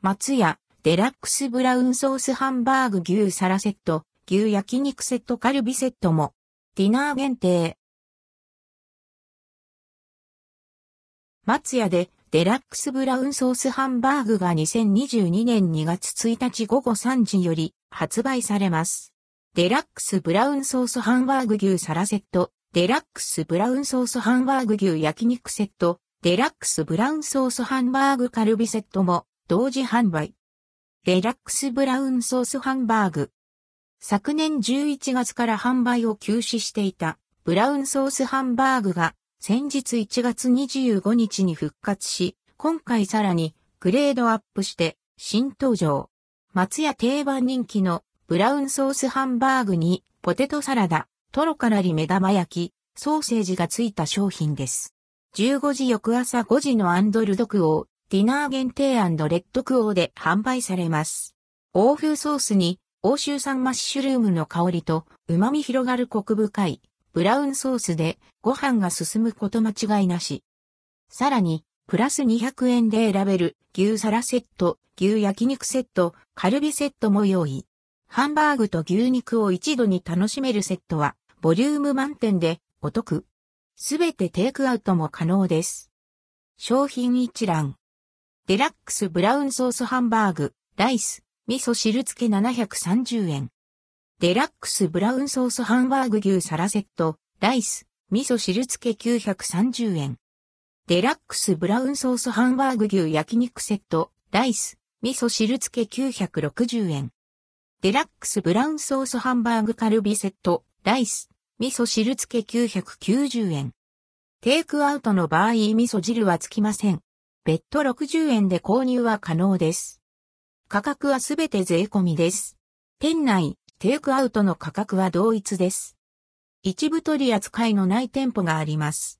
松屋、デラックスブラウンソースハンバーグ牛サラセット、牛焼肉セットカルビセットも、ディナー限定。松屋でデラックスブラウンソースハンバーグが2022年2月1日午後3時より発売されます。デラックスブラウンソースハンバーグ牛サラセット、デラックスブラウンソースハンバーグ牛焼肉セット、デラックスブラウンソースハンバーグカルビセットも同時販売。デラックスブラウンソースハンバーグ。昨年11月から販売を休止していたブラウンソースハンバーグが先日1月25日に復活し、今回さらにグレードアップして新登場。松屋定番人気のブラウンソースハンバーグにポテトサラダ、トロカラリ目玉焼き、ソーセージがついた商品です。15時翌朝5時のアンドルドクオー、ディナー限定レッドクオーで販売されます。欧風ソースに欧州産マッシュルームの香りと旨味広がるコク深いブラウンソースでご飯が進むこと間違いなし。さらに、プラス200円で選べる牛サラセット、牛焼肉セット、カルビセットも用意。ハンバーグと牛肉を一度に楽しめるセットは、ボリューム満点でお得。すべてテイクアウトも可能です。商品一覧。デラックスブラウンソースハンバーグ、ライス、味噌汁付け730円。デラックスブラウンソースハンバーグ牛サラセット、ライス、味噌汁付け930円。デラックスブラウンソースハンバーグ牛焼肉セット、ライス、味噌汁付け960円。デラックスブラウンソースハンバーグカルビセット、ライス、味噌汁付け990円。テイクアウトの場合味噌汁はつきません。別途60円で購入は可能です。価格はすべて税込みです。店内、テイクアウトの価格は同一です。一部取り扱いのない店舗があります。